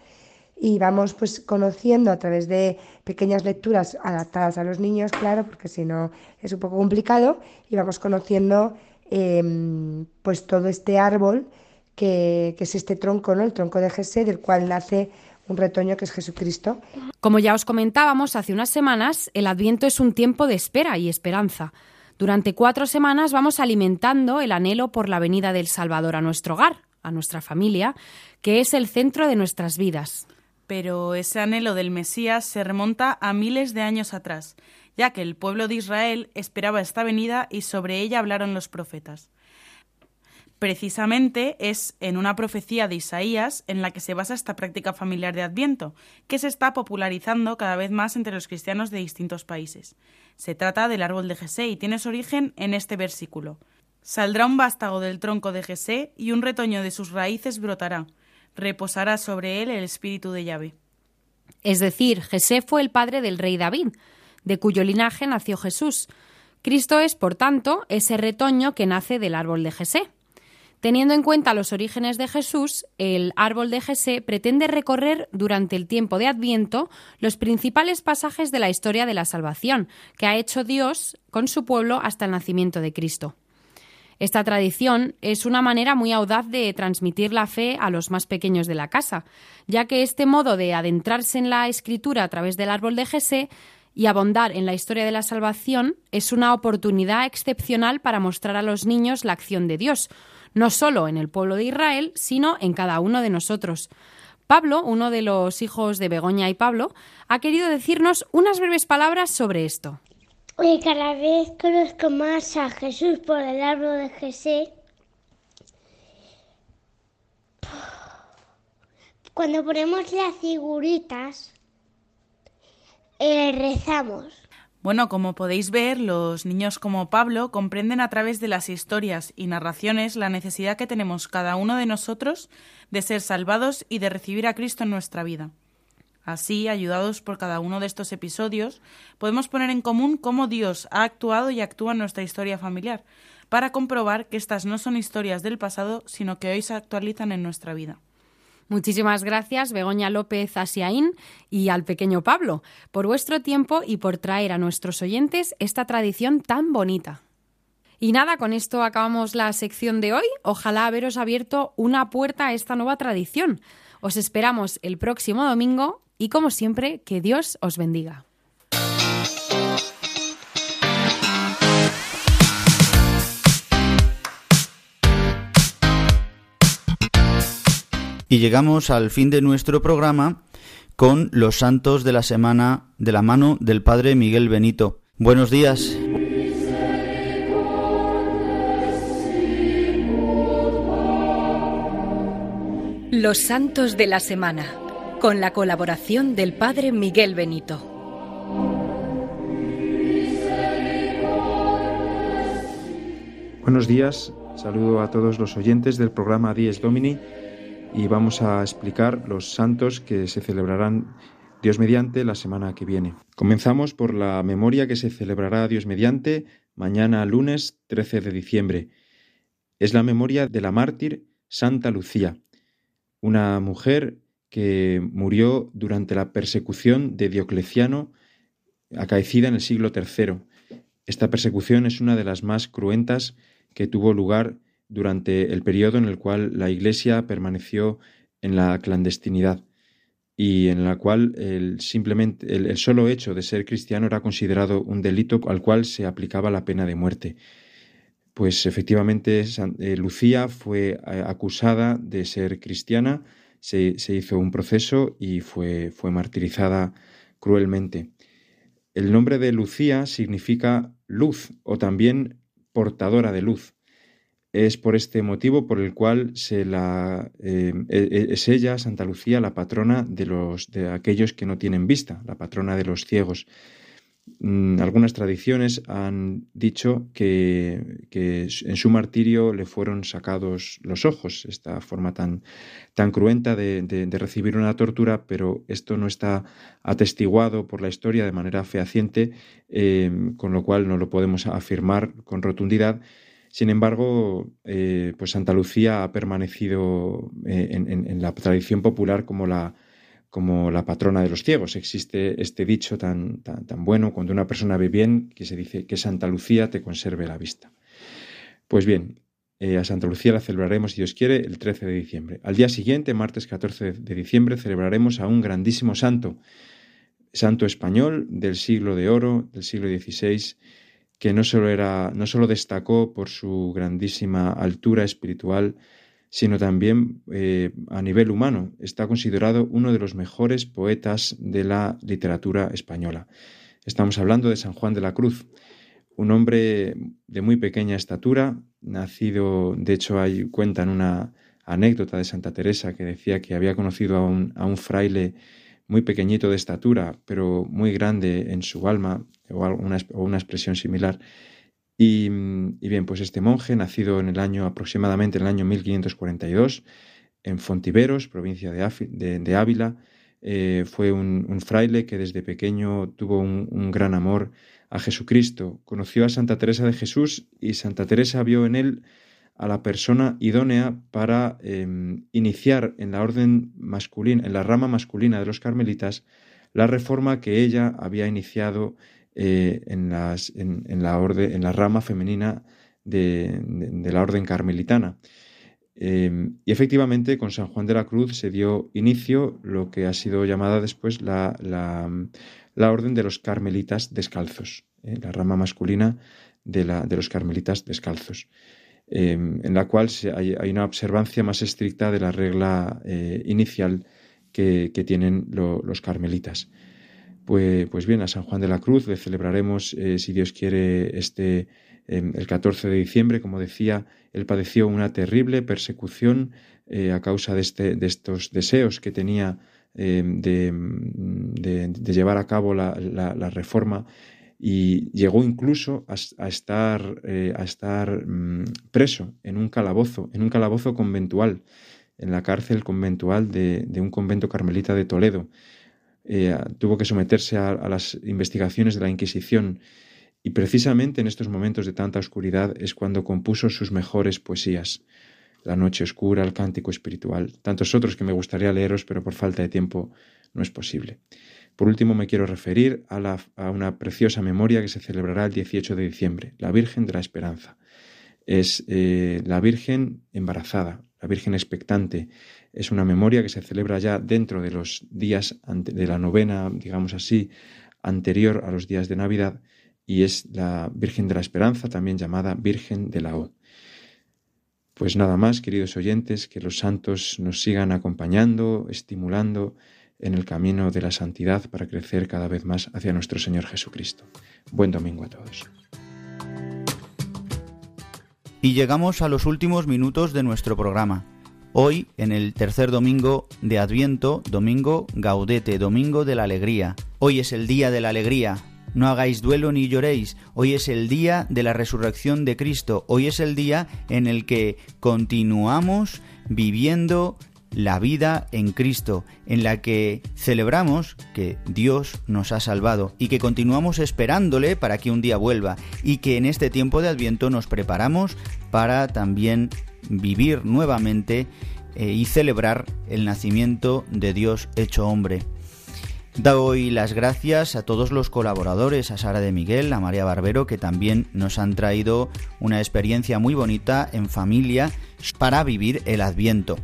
Y vamos pues conociendo a través de pequeñas lecturas adaptadas a los niños, claro, porque si no es un poco complicado, y vamos conociendo em, pues todo este árbol que, que, es este tronco, ¿no? el tronco de Jesé, del cual nace un retoño que es Jesucristo. Como ya os comentábamos hace unas semanas, el Adviento es un tiempo de espera y esperanza. Durante cuatro semanas vamos alimentando el anhelo por la venida del Salvador a nuestro hogar, a nuestra familia, que es el centro de nuestras vidas. Pero ese anhelo del Mesías se remonta a miles de años atrás, ya que el pueblo de Israel esperaba esta venida y sobre ella hablaron los profetas. Precisamente es en una profecía de Isaías en la que se basa esta práctica familiar de Adviento, que se está popularizando cada vez más entre los cristianos de distintos países. Se trata del árbol de Jesé y tiene su origen en este versículo. Saldrá un vástago del tronco de Jesé y un retoño de sus raíces brotará. Reposará sobre él el espíritu de Yahvé. Es decir, Jesé fue el padre del rey David, de cuyo linaje nació Jesús. Cristo es, por tanto, ese retoño que nace del árbol de Jesé. Teniendo en cuenta los orígenes de Jesús, el árbol de Jesé pretende recorrer durante el tiempo de Adviento los principales pasajes de la historia de la salvación que ha hecho Dios con su pueblo hasta el nacimiento de Cristo. Esta tradición es una manera muy audaz de transmitir la fe a los más pequeños de la casa, ya que este modo de adentrarse en la escritura a través del árbol de Jesé y abondar en la historia de la salvación es una oportunidad excepcional para mostrar a los niños la acción de Dios, no solo en el pueblo de Israel, sino en cada uno de nosotros. Pablo, uno de los hijos de Begoña y Pablo, ha querido decirnos unas breves palabras sobre esto. Y cada vez conozco más a Jesús por el árbol de Jesús. Cuando ponemos las figuritas, eh, rezamos. Bueno, como podéis ver, los niños como Pablo comprenden a través de las historias y narraciones la necesidad que tenemos cada uno de nosotros de ser salvados y de recibir a Cristo en nuestra vida. Así, ayudados por cada uno de estos episodios, podemos poner en común cómo Dios ha actuado y actúa en nuestra historia familiar, para comprobar que estas no son historias del pasado, sino que hoy se actualizan en nuestra vida. Muchísimas gracias, Begoña López Asiaín y al pequeño Pablo, por vuestro tiempo y por traer a nuestros oyentes esta tradición tan bonita. Y nada, con esto acabamos la sección de hoy. Ojalá haberos abierto una puerta a esta nueva tradición. Os esperamos el próximo domingo y, como siempre, que Dios os bendiga. Y llegamos al fin de nuestro programa con los santos de la semana de la mano del Padre Miguel Benito. Buenos días. Los santos de la semana, con la colaboración del Padre Miguel Benito. Buenos días, saludo a todos los oyentes del programa Dies Domini y vamos a explicar los santos que se celebrarán Dios mediante la semana que viene. Comenzamos por la memoria que se celebrará Dios mediante mañana lunes 13 de diciembre. Es la memoria de la mártir Santa Lucía, una mujer que murió durante la persecución de Diocleciano acaecida en el siglo III. Esta persecución es una de las más cruentas que tuvo lugar durante el periodo en el cual la Iglesia permaneció en la clandestinidad y en la cual el, simplemente el, solo hecho de ser cristiano era considerado un delito al cual se aplicaba la pena de muerte. Pues efectivamente eh, Lucía fue eh, acusada de ser cristiana, se, se, hizo un proceso y fue, fue martirizada cruelmente. El nombre de Lucía significa luz o también portadora de luz. Es por este motivo por el cual se la, eh, e, es ella, Santa Lucía, la patrona de, los, de aquellos que no tienen vista, la patrona de los ciegos. Mm, algunas tradiciones han dicho que, que, en su martirio le fueron sacados los ojos, esta forma tan, tan cruenta de, de, de, recibir una tortura, pero esto no está atestiguado por la historia de manera fehaciente, eh, con lo cual no lo podemos afirmar con rotundidad sin embargo, eh, pues Santa Lucía ha permanecido eh, en, la tradición popular como la, como la patrona de los ciegos. Existe este dicho tan, tan, bueno, cuando una persona ve bien, que se dice que Santa Lucía te conserve la vista. Pues bien, eh, a Santa Lucía la celebraremos, si Dios quiere, el 13 de diciembre. Al día siguiente, martes 14 de diciembre, celebraremos a un grandísimo santo, santo español del siglo de oro, del siglo XVI, que no solo, era, no solo destacó por su grandísima altura espiritual, sino también eh, a nivel humano. Está considerado uno de los mejores poetas de la literatura española. Estamos hablando de San Juan de la Cruz, un hombre de muy pequeña estatura, nacido, de hecho hay cuentan una anécdota de Santa Teresa que decía que había conocido a un, a un fraile muy pequeñito de estatura, pero muy grande en su alma, o una, o una expresión similar. Y, bien, pues este monje, nacido en el año aproximadamente en el año 1542, en Fontiveros, provincia de, de, Ávila, eh, fue un, fraile que desde pequeño tuvo un, gran amor a Jesucristo. Conoció a Santa Teresa de Jesús y Santa Teresa vio en él a la persona idónea para eh, iniciar en la orden masculina, en la rama masculina de los carmelitas, la reforma que ella había iniciado eh, en, la orden, en la rama femenina de, la orden carmelitana. Eh, y efectivamente, con San Juan de la Cruz se dio inicio lo que ha sido llamada después la, la, orden de los carmelitas descalzos, eh, la rama masculina de, la, de los carmelitas descalzos eh, en la cual hay, una observancia más estricta de la regla eh, inicial que, tienen lo, los carmelitas. Pues, pues, bien, a San Juan de la Cruz le celebraremos, eh, si Dios quiere, este, el 14 de diciembre. Como decía, él padeció una terrible persecución eh, a causa de, este, de, estos deseos que tenía eh, de, llevar a cabo la, reforma y llegó incluso a, estar, eh, a estar mmm, preso en un calabozo, en un calabozo conventual, en la cárcel conventual de un convento carmelita de Toledo. Eh, tuvo que someterse a, las investigaciones de la Inquisición y precisamente en estos momentos de tanta oscuridad es cuando compuso sus mejores poesías. La noche oscura, el cántico espiritual, tantos otros que me gustaría leeros, pero por falta de tiempo no es posible. Por último, me quiero referir a, la, a, una preciosa memoria que se celebrará el 18 de diciembre, la Virgen de la Esperanza. Es eh, la Virgen embarazada, la Virgen expectante. Es una memoria que se celebra ya dentro de los días de la novena, digamos así, anterior a los días de Navidad, y es la Virgen de la Esperanza, también llamada Virgen de la O. Pues nada más, queridos oyentes, que los santos nos sigan acompañando, estimulando, en el camino de la santidad para crecer cada vez más hacia nuestro Señor Jesucristo. Buen domingo a todos. Y llegamos a los últimos minutos de nuestro programa. Hoy, en el tercer domingo de Adviento, domingo Gaudete, domingo de la alegría. Hoy es el día de la alegría. No hagáis duelo ni lloréis. Hoy es el día de la resurrección de Cristo. Hoy es el día en el que continuamos viviendo la vida en Cristo, en la que celebramos que Dios nos ha salvado y que continuamos esperándole para que un día vuelva y que en este tiempo de Adviento nos preparamos para también vivir nuevamente eh, y celebrar el nacimiento de Dios hecho hombre. Doy las gracias a todos los colaboradores, a Sara de Miguel, a María Barbero, que también nos han traído una experiencia muy bonita en familia para vivir el Adviento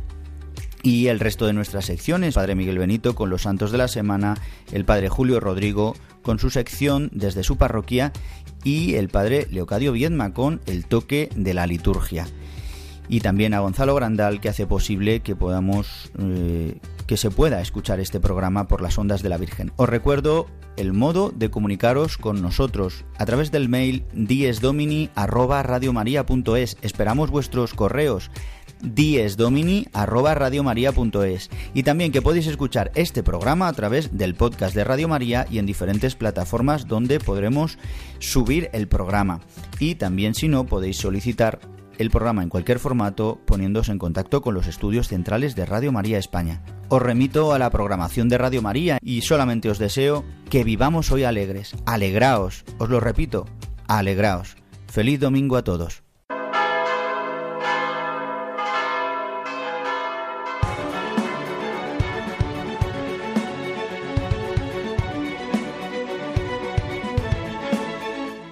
y el resto de nuestras secciones, Padre Miguel Benito con los santos de la semana, el Padre Julio Rodrigo con su sección desde su parroquia y el Padre Leocadio Viedma con el toque de la liturgia. Y también a Gonzalo Grandal que hace posible que podamos eh, que se pueda escuchar este programa por las ondas de la Virgen. Os recuerdo el modo de comunicaros con nosotros a través del mail diesdomini@radiomaria.es. Esperamos vuestros correos diesdomini@radiomaria.es y también que podéis escuchar este programa a través del podcast de Radio María y en diferentes plataformas donde podremos subir el programa. Y también si no podéis solicitar el programa en cualquier formato poniéndose en contacto con los estudios centrales de Radio María España. Os remito a la programación de Radio María y solamente os deseo que vivamos hoy alegres. Alegraos, os lo repito, alegraos. Feliz domingo a todos.